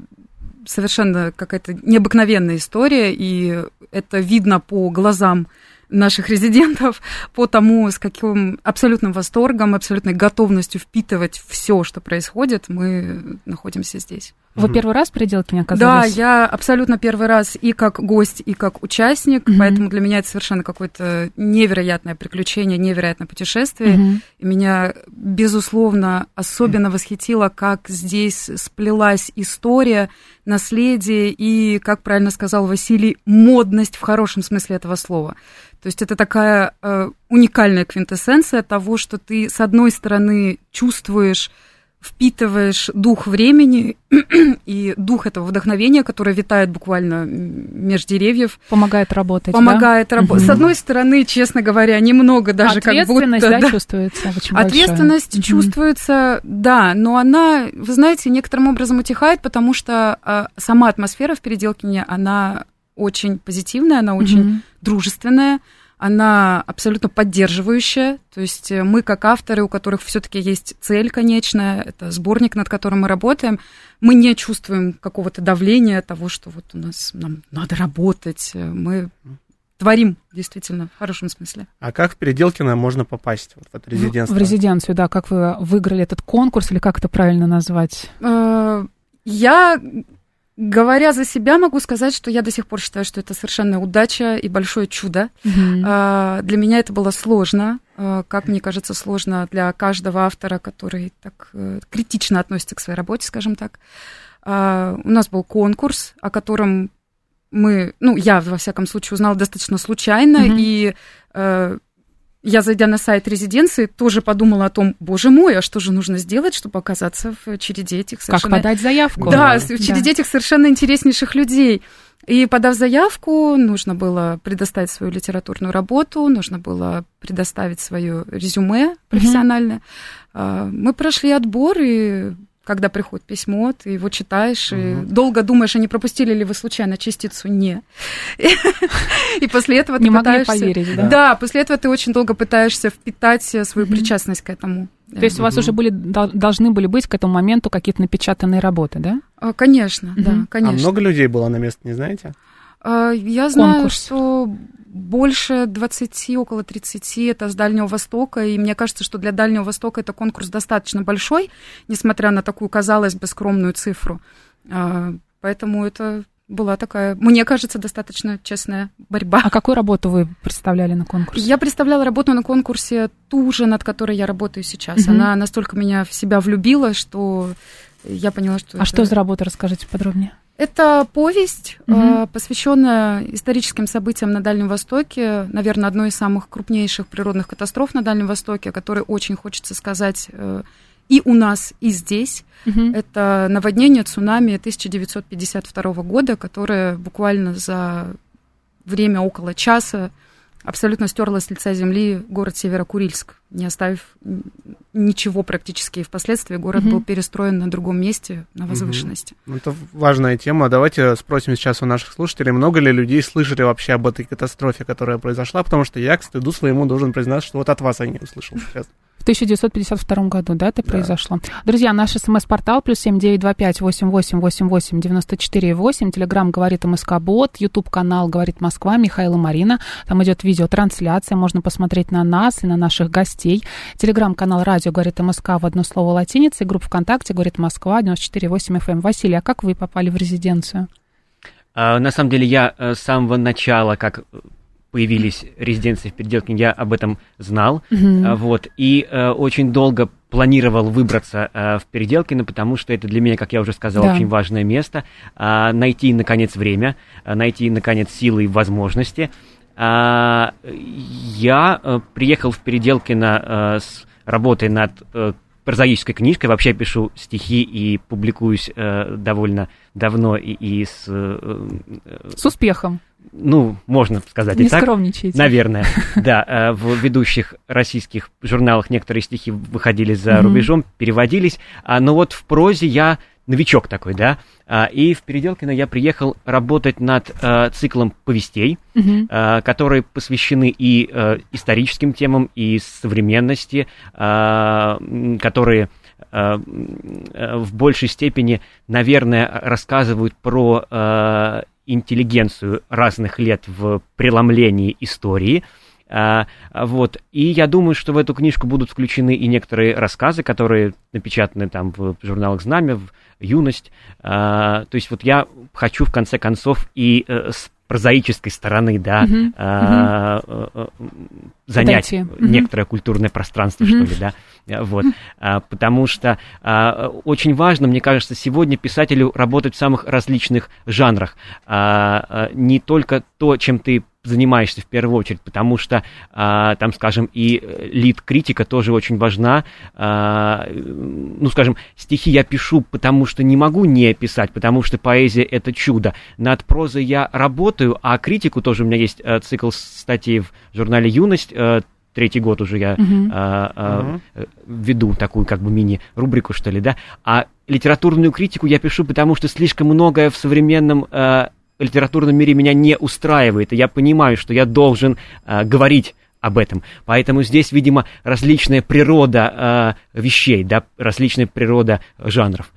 совершенно какая-то необыкновенная история, и это видно по глазам наших резидентов по тому, с каким абсолютным восторгом, абсолютной готовностью впитывать все, что происходит, мы находимся здесь. Вы первый раз в Переделкине оказались? Да, я абсолютно первый раз и как гость, и как участник, mm-hmm. поэтому для меня это совершенно какое-то невероятное приключение, невероятное путешествие. Mm-hmm. И меня, безусловно, особенно восхитило, как здесь сплелась история, наследие и, как правильно сказал Василий, модность в хорошем смысле этого слова. То есть это такая э, уникальная квинтэссенция того, что ты, с одной стороны, чувствуешь впитываешь дух времени и дух этого вдохновения, которое витает буквально меж деревьев. Помогает работать, Помогает да? работать. Угу. С одной стороны, честно говоря, немного даже как будто... Ответственность, да, да, чувствуется очень Ответственность большая. чувствуется, да, но она, вы знаете, некоторым образом утихает, потому что а, сама атмосфера в Переделкине, она очень позитивная, она очень угу. дружественная, она абсолютно поддерживающая. То есть мы, как авторы, у которых все-таки есть цель конечная, это сборник, над которым мы работаем, мы не чувствуем какого-то давления того, что вот у нас нам надо работать. Мы творим, действительно, в хорошем смысле. А как в Переделкино можно попасть вот в это резиденцию? В, в резиденцию, да. Как вы выиграли этот конкурс, или как это правильно назвать? Э, я, говоря за себя, могу сказать, что я до сих пор считаю, что это совершенно удача и большое чудо. Mm-hmm. Для меня это было сложно, э, как мне кажется, сложно для каждого автора, который так э, критично относится к своей работе, скажем так. У нас был конкурс, о котором мы, ну, я, во всяком случае, узнала достаточно случайно, mm-hmm. и э, я, зайдя на сайт резиденции, тоже подумала о том, боже мой, а что же нужно сделать, чтобы оказаться в череде этих совершенно... Как подать заявку. Да, в череде да. этих совершенно интереснейших людей. И подав заявку, нужно было предоставить свою литературную работу, нужно было предоставить свое резюме профессиональное. Mm-hmm. Мы прошли отбор, и когда приходит письмо, ты его читаешь, угу. и долго думаешь, а не пропустили ли вы случайно частицу «не». И после этого ты пытаешься... поверить, да? Да, после этого ты очень долго пытаешься впитать свою причастность к этому. То есть у вас уже были, должны были быть к этому моменту какие-то напечатанные работы, да? А, конечно, да, конечно. А много людей было на месте, не знаете? А, я знаю, что больше 20, около 30 это с Дальнего Востока, и мне кажется, что для Дальнего Востока это конкурс достаточно большой, несмотря на такую, казалось бы, скромную цифру. А, поэтому это была такая, мне кажется, достаточно честная борьба. А какую работу вы представляли на конкурсе? Я представляла работу на конкурсе ту же, над которой я работаю сейчас. Угу. Она настолько меня в себя влюбила, что я поняла, что... А это... что за работа, расскажите подробнее. Это повесть, угу. посвященная историческим событиям на Дальнем Востоке, наверное, одной из самых крупнейших природных катастроф на Дальнем Востоке, о которой очень хочется сказать э, и у нас, и здесь. Угу. Это наводнение цунами 1952 года, которое буквально за время около часа абсолютно стерла с лица земли город Северокурильск, не оставив ничего практически. И впоследствии город mm был перестроен на другом месте, на возвышенности. mm Это важная тема. Давайте спросим сейчас у наших слушателей, много ли людей слышали вообще об этой катастрофе, которая произошла, потому что я, к стыду своему, должен признаться, что вот от вас я не услышал сейчас. В 1952 году, да, это да. произошло. Друзья, наш смс-портал плюс семь девять два пять восемь восемь восемь восемь девяносто четыре восемь. Телеграмм говорит МСК Бот, Ютуб канал говорит Москва, Михаил и Марина. Там идет видеотрансляция, можно посмотреть на нас и на наших гостей. Телеграмм канал Радио говорит МСК в одно слово латиница и группа ВКонтакте говорит Москва 94,8 FM. Эм. Василий, а как вы попали в резиденцию? А, на самом деле я э, с самого начала, как появились резиденции в Переделкине, я об этом знал, mm-hmm. вот, и э, очень долго планировал выбраться э, в Переделкино, потому что это для меня, как я уже сказал, да. очень важное место, э, найти, наконец, время, э, найти, наконец, силы и возможности. Э, я э, приехал в Переделкино э, с работой над э, прозаической книжкой. Вообще пишу стихи и публикуюсь э, довольно давно и, и с... Э, э, с успехом. Ну, можно сказать Не и так. скромничайте. Наверное, да. Э, в ведущих российских журналах некоторые стихи выходили за рубежом, переводились. А, но вот в прозе я новичок такой, да. А, и в Переделкино я приехал работать над а, циклом повестей, угу. которые посвящены и историческим темам, и современности, а, которые в большей степени, наверное, рассказывают про интеллигенцию разных лет в преломлении истории. А, вот. И я думаю, что в эту книжку будут включены и некоторые рассказы, которые напечатаны там в журналах «Знамя», в юность. А, то есть вот я хочу в конце концов и э, с прозаической стороны, да, uh-huh. а, uh-huh. занять uh-huh. некоторое культурное пространство, uh-huh. что ли, да, вот, а, потому что а, очень важно, мне кажется, сегодня писателю работать в самых различных жанрах, а, не только то, чем ты занимаешься в первую очередь, потому что там, скажем, и э, лид-критика тоже очень важна. Ну, скажем, стихи я пишу, потому что не могу не писать, потому что поэзия — это чудо. Над прозой я работаю, а критику тоже у меня есть а, цикл статей в журнале «Юность», третий год уже я uh-huh. а, а, uh-huh. веду такую как бы мини-рубрику, что ли, да. А литературную критику я пишу, потому что слишком многое в современном а, литературном мире меня не устраивает, и я понимаю, что я должен э, говорить об этом. Поэтому здесь, видимо, различная природа э, вещей, да, различная природа жанров.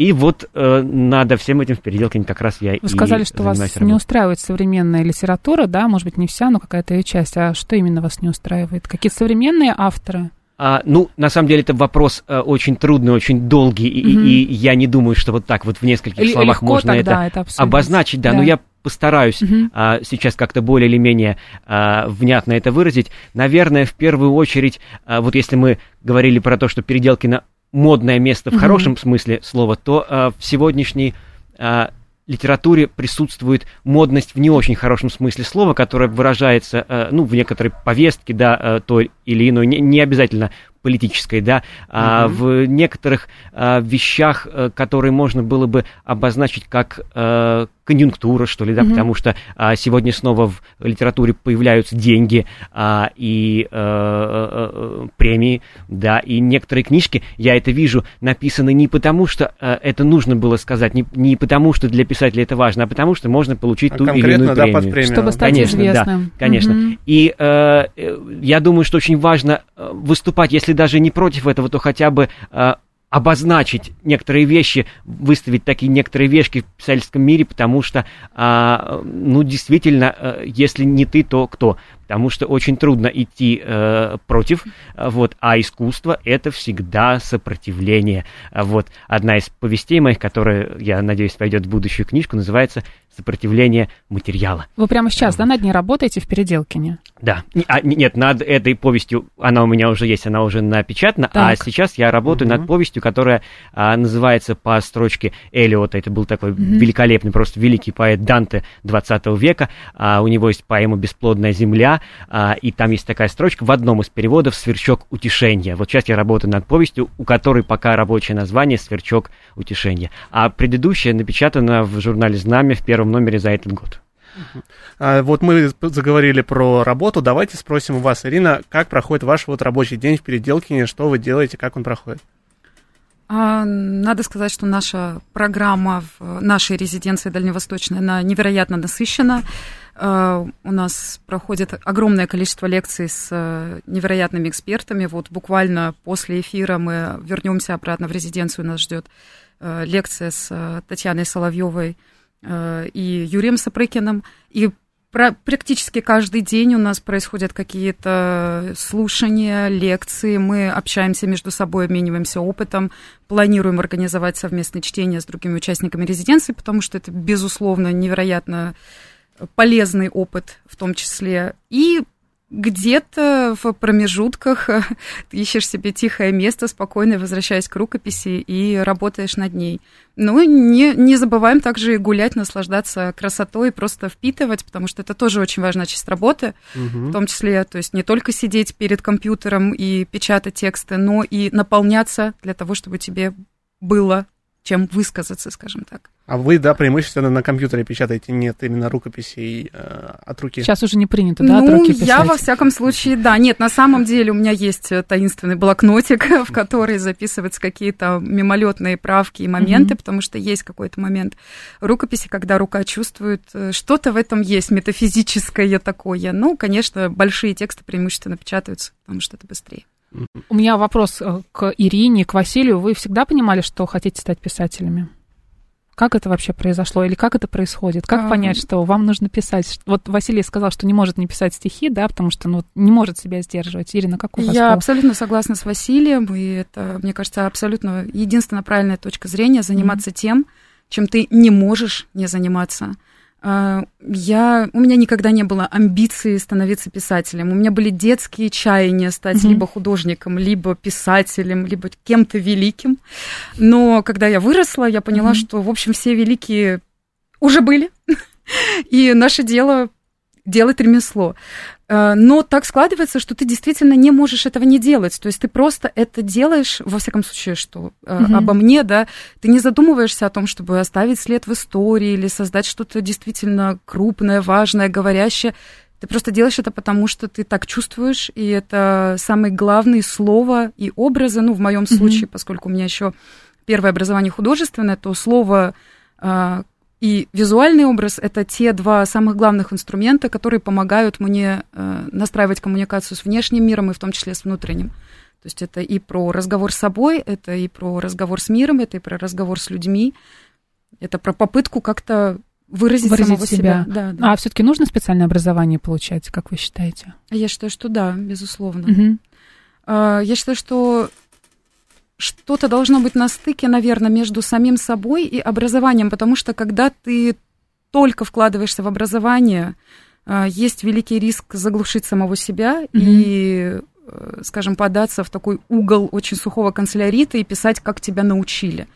И вот э, надо всем этим в переделке как раз я Вы сказали, что вас работой. не устраивает современная литература, да, может быть, не вся, но какая-то ее часть. А что именно вас не устраивает? Какие современные авторы? А, ну, на самом деле, это вопрос а, очень трудный, очень долгий, и, угу. и, и я не думаю, что вот так вот в нескольких Л- словах можно это, это обозначить, да, да, но я постараюсь угу. а, сейчас как-то более или менее а, внятно это выразить. Наверное, в первую очередь, а, вот если мы говорили про то, что Переделкино модное место в угу. хорошем смысле слова, то а, в сегодняшней а, литературе присутствует модность в не очень хорошем смысле слова, которая выражается, э, ну, в некоторой повестке, да, той или иной, не, не обязательно политической, да, а в некоторых а, вещах, а, которые можно было бы обозначить как а, конъюнктура, что ли, да, mm потому что а, сегодня снова в литературе появляются деньги а, и а, а, премии, да, и некоторые книжки, я это вижу, написаны не потому, что а, это нужно было сказать, не, не потому, что для писателя это важно, а потому, что можно получить а ту или иную да, премию. премию. Чтобы стать конечно, известным. Да, конечно. mm И а, я думаю, что очень важно выступать, если даже не против этого, то хотя бы а, обозначить некоторые вещи, выставить такие некоторые вещи в писательском мире, потому что, а, ну, действительно, э, если не ты, то кто? Потому что очень трудно идти э, против, вот, а искусство — это всегда сопротивление. Вот, одна из повестей моих, которая, я надеюсь, войдет в будущую книжку, называется «Сопротивление материала». Вы прямо сейчас, да, над ней работаете в Переделкине? Да. А, нет, над этой повестью, она у меня уже есть, она уже напечатана, а так. а сейчас я работаю угу. над повестью, которая а, называется по строчке Элиота, это был такой угу. великолепный, просто великий поэт Данте 20 века, а, у него есть поэма «Бесплодная земля», а, и там есть такая строчка в одном из переводов «Сверчок утешения». Вот сейчас я работаю над повестью, у которой пока рабочее название «Сверчок утешения». А предыдущая напечатана в журнале «Знамя» в первом номере за этот год. А, вот мы заговорили про работу. Давайте спросим у вас, Ирина, как проходит ваш вот рабочий день в Переделкине, что вы делаете, как он проходит? А, надо сказать, что наша программа в нашей резиденции Дальневосточной, она невероятно насыщена. А, у нас проходит огромное количество лекций с э, невероятными экспертами. Вот буквально после эфира мы вернемся обратно в резиденцию. Нас ждет э, лекция с э, Татьяной Соловьевой и Юрием Сапрыкиным. И практически каждый день у нас происходят какие-то слушания, лекции, мы общаемся между собой, обмениваемся опытом, планируем организовать совместное чтение с другими участниками резиденции, потому что это, безусловно, невероятно полезный опыт в том числе. И где-то в промежутках ты ищешь себе тихое место, спокойно возвращаясь к рукописи и работаешь над ней. Ну, не, не забываем также и гулять, наслаждаться красотой, просто впитывать, потому что это тоже очень важная часть работы, угу. в том числе, то есть не только сидеть перед компьютером и печатать тексты, но и наполняться для того, чтобы тебе было чем высказаться, скажем так. А вы, да, преимущественно на компьютере печатаете, нет именно рукописей э, от руки? Сейчас уже не принято, да, ну, от руки писать? я, во всяком случае, да. Нет, на самом деле у меня есть э, таинственный блокнотик, в который записываются какие-то мимолетные правки и моменты, mm-hmm. потому что есть какой-то момент рукописи, когда рука чувствует, э, что-то в этом есть метафизическое такое. Ну, конечно, большие тексты преимущественно печатаются, потому что это быстрее. У меня вопрос э, к Ирине, к Василию. Вы всегда понимали, что хотите стать писателями? Как это вообще произошло? Или как это происходит? Как а... понять, что вам нужно писать? Вот Василий сказал, что не может не писать стихи, да, потому что ну, не может себя сдерживать. Ирина, как у вас? Я абсолютно согласна с Василием, и это, мне кажется, абсолютно единственная правильная точка зрения заниматься mm-hmm. тем, чем ты не можешь не заниматься. А, я, у меня никогда не было амбиции становиться писателем. У меня были детские чаяния стать mm-hmm. либо художником, либо писателем, либо кем-то великим. Но когда я выросла, я поняла, mm-hmm. что, в общем, все великие уже были. И наше дело делать ремесло. Э, но так складывается, что ты действительно не можешь этого не делать. То есть ты просто это делаешь, во всяком случае, что угу. обо мне, да, ты не задумываешься о том, чтобы оставить след в истории или создать что-то действительно крупное, важное, говорящее. Ты просто делаешь это потому, что ты так чувствуешь, и это самые главные слова и образы. Ну, в моем mm случае, поскольку у меня еще первое образование художественное, то слово, э, и визуальный образ — это те два самых главных инструмента, которые помогают мне э, настраивать коммуникацию с внешним миром и в том числе с внутренним. То есть это и про разговор с собой, это и про разговор с миром, это и про разговор с людьми, это про попытку как-то выразить, выразить самого себя. себя. Да, да. А все-таки нужно специальное образование получать, как вы считаете? Я считаю, что да, безусловно. Угу. Я считаю, что что-то должно быть на стыке, наверное, между самим собой и образованием, потому что когда ты только вкладываешься в образование, а, есть великий риск заглушить самого себя mm-hmm. и, э, скажем, податься в такой угол очень сухого канцелярита и писать, как тебя научили.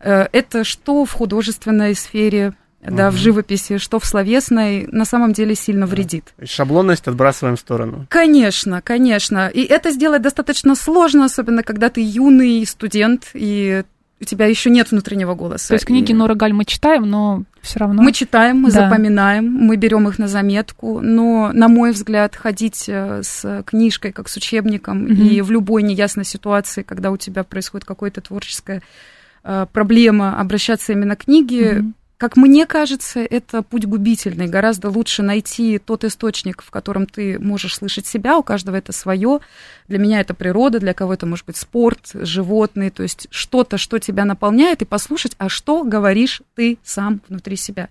Э, это что в художественной сфере да, угу. в живописи, что в словесной, на самом деле сильно вредит. Шаблонность отбрасываем в сторону. Конечно, конечно. И это сделать достаточно сложно, особенно когда ты юный студент, и у тебя еще нет внутреннего голоса. То есть книги и... Нора Галь мы читаем, но все равно... Мы читаем, мы да. запоминаем, мы берем их на заметку, но, на мой взгляд, ходить э, с книжкой, как с учебником, угу. и в любой неясной ситуации, когда у тебя происходит какая-то творческая э, проблема, обращаться именно к книге, угу как мне кажется, это путь губительный. Гораздо лучше найти тот источник, в котором ты можешь слышать себя. У каждого это свое. Для меня это природа, для кого-то может быть спорт, животные, то есть что-то, что тебя наполняет, и послушать, а что говоришь ты сам внутри себя.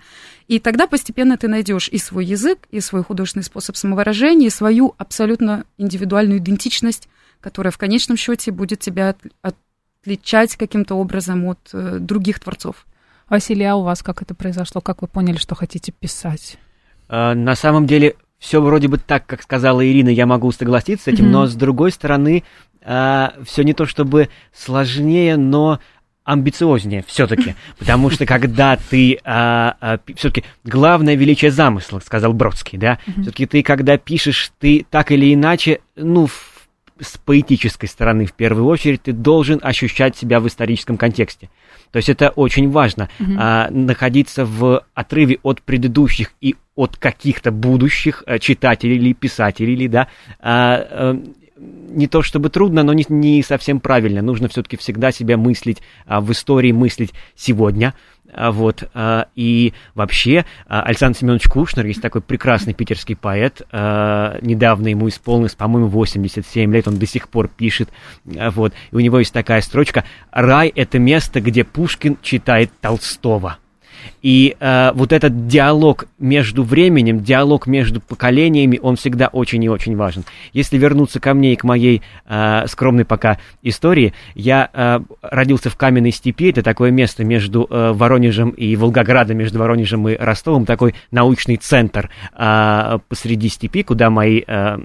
И тогда постепенно ты найдешь и свой язык, и свой художественный способ самовыражения, и свою абсолютно индивидуальную идентичность, которая в конечном счете будет тебя отличать каким-то образом от э, других творцов. Василий, а у вас как это произошло? Как вы поняли, что хотите писать? А, на самом деле, все вроде бы так, как сказала Ирина, я могу согласиться с этим, mm-hmm. но с другой стороны, а, все не то чтобы сложнее, но амбициознее все-таки, потому что когда ты а, а, все-таки главное величие замысла, сказал Бродский, да, mm-hmm. все-таки ты когда пишешь, ты так или иначе, ну с поэтической стороны в первую очередь ты должен ощущать себя в историческом контексте. То есть это очень важно, mm-hmm. а, находиться в отрыве от предыдущих и от каких-то будущих а, читателей или писателей, да, а, а, не то чтобы трудно, но не, не совсем правильно. Нужно все-таки всегда себя мыслить а, в истории, мыслить сегодня. А, вот, а, и вообще а, Александр Семенович Кушнер, есть такой прекрасный питерский поэт, недавно ему исполнилось, по-моему, 87 лет, он до сих пор пишет, вот, и у него есть такая строчка «Рай – это место, где Пушкин читает Толстого». И э, вот этот диалог между временем, диалог между поколениями, он всегда очень и очень важен. Если вернуться ко мне и к моей э, скромной пока истории, я э, родился в Каменной степи, это такое место между э, Воронежем и Волгоградом, между Воронежем и Ростовом, такой научный центр э, посреди степи, куда мои... Э,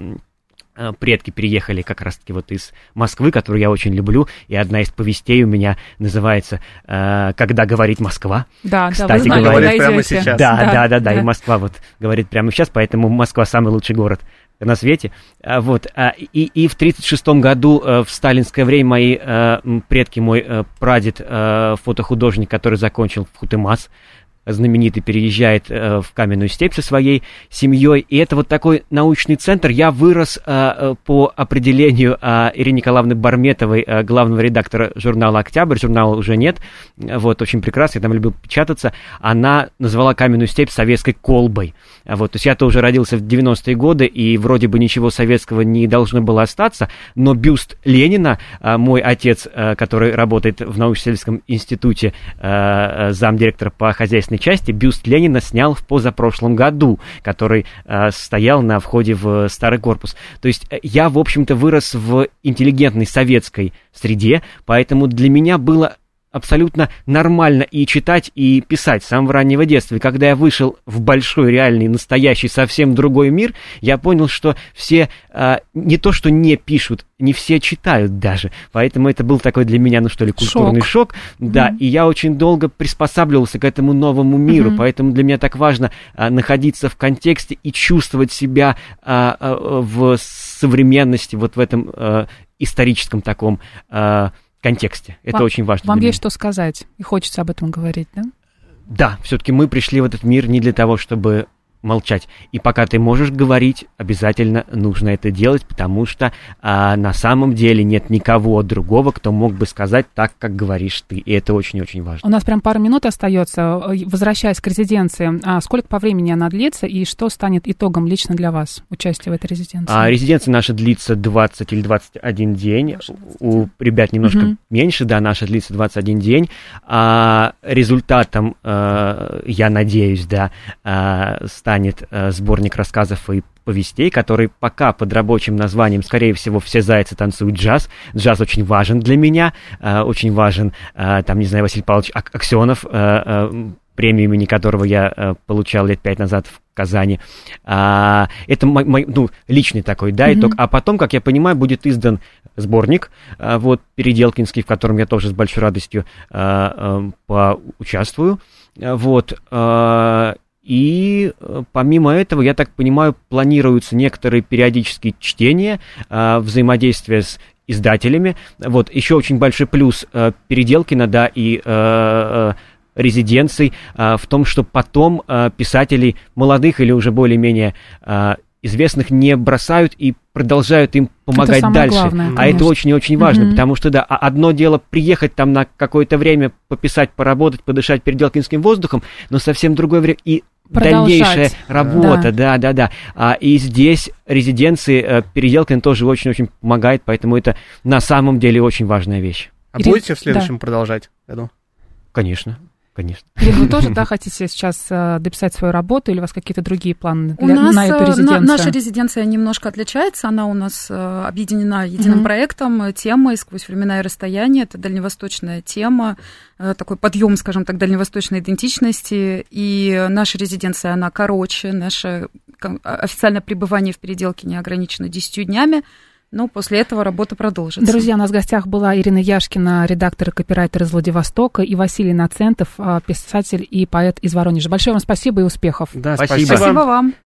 предки переехали как раз-таки вот из Москвы, которую я очень люблю, и одна из повестей у меня называется э, «Когда говорит Москва». Да, Кстати, да, вы знали, говорит прямо сейчас. Да, да, да, да, да, и Москва вот говорит прямо сейчас, поэтому Москва самый лучший город на свете. А, вот, а, и, и в 1936 году э, в сталинское время мои предки, мой прадед, фотохудожник, который закончил в Хутымас, знаменитый переезжает э, в каменную степь со своей семьей. И это вот такой научный центр. Я вырос э, э по определению э, Ирины Николаевны Барметовой, э, главного редактора журнала «Октябрь». Журнала уже нет. Вот, очень прекрасно, я там любил печататься. Она назвала каменную степь советской колбой. Вот, то есть я тоже родился в 90-е годы, и вроде бы ничего советского не должно было остаться, но бюст Ленина, э, мой отец, э, который работает в научно-исследовательском институте, э, замдиректора по хозяйственной интересной части бюст Ленина снял в позапрошлом году, который э, стоял на входе в старый корпус. То есть э, я, в общем-то, вырос в интеллигентной советской среде, поэтому для меня было абсолютно нормально и читать, и писать с самого раннего детства. И когда я вышел в большой, реальный, настоящий, совсем другой мир, я понял, что все а, не то, что не пишут, не все читают даже. Поэтому это был такой для меня, ну что ли, культурный шок. шок да, mm-hmm. и я очень долго приспосабливался к этому новому миру. Mm-hmm. Поэтому для меня так важно а, находиться в контексте и чувствовать себя а, а, в современности, вот в этом а, историческом таком а, контексте. Это вам, очень важно. Вам есть что сказать, и хочется об этом говорить, да? Да, все-таки мы пришли в этот мир не для того, чтобы молчать. И пока ты можешь говорить, обязательно нужно это делать, потому что а, на самом деле нет никого другого, кто мог бы сказать так, как говоришь ты. И это очень-очень важно. У нас прям пару минут остается. Возвращаясь к резиденции, а сколько по времени она длится и что станет итогом лично для вас участия в этой резиденции? А, резиденция наша длится 20 или 21 день. У ребят немножко угу. меньше, да, наша длится 21 день. А, результатом, а, я надеюсь, да, а, станет а, сборник рассказов и повестей, который пока под рабочим названием, скорее всего, «Все зайцы танцуют джаз». Джаз очень важен для меня, э, очень важен, э, там, не знаю, Василий Павлович Аксенов, э, премию имени которого я э, получал лет пять назад в Казани. А, это мой, мой, ну, личный такой, да, mm-hmm. итог. А потом, как я понимаю, будет издан сборник, а, вот, Переделкинский, в котором я тоже с большой радостью а, а, поучаствую. Вот, а, и помимо этого, я так понимаю, планируются некоторые периодические чтения, а, взаимодействие с издателями. Вот, еще очень большой плюс а, Переделкина, да, и а, резиденций а, в том, что потом а, писателей молодых или уже более-менее а, известных не бросают и продолжают им помогать это дальше. Главное, а это очень и очень важно, mm-hmm. потому что, да, одно дело приехать там на какое-то время, пописать, поработать, подышать переделкинским воздухом, но совсем другое время и дальнейшая работа, да, да, да. да. А, и здесь резиденции э, Переделкин тоже очень-очень помогает, поэтому это на самом деле очень важная вещь. А будете в следующем да. продолжать году? Конечно. Конечно. Или вы тоже, да, хотите сейчас э, дописать свою работу, или у вас какие-то другие планы для, у нас, на эту э, резиденцию? На, наша резиденция немножко отличается, она у нас э, объединена единым mm-hmm. проектом, темой «Сквозь времена и расстояния». Это дальневосточная тема, такой подъем, скажем так, дальневосточной идентичности. И наша резиденция, она короче, наше официальное пребывание в переделке не ограничено 10 днями, но после этого работа продолжится. Друзья, у нас в гостях была Ирина Яшкина, редактор и копирайтер из Владивостока, и Василий Нацентов, а, писатель и поэт из Воронежа. Большое вам спасибо и успехов. Да, спасибо. Спасибо вам.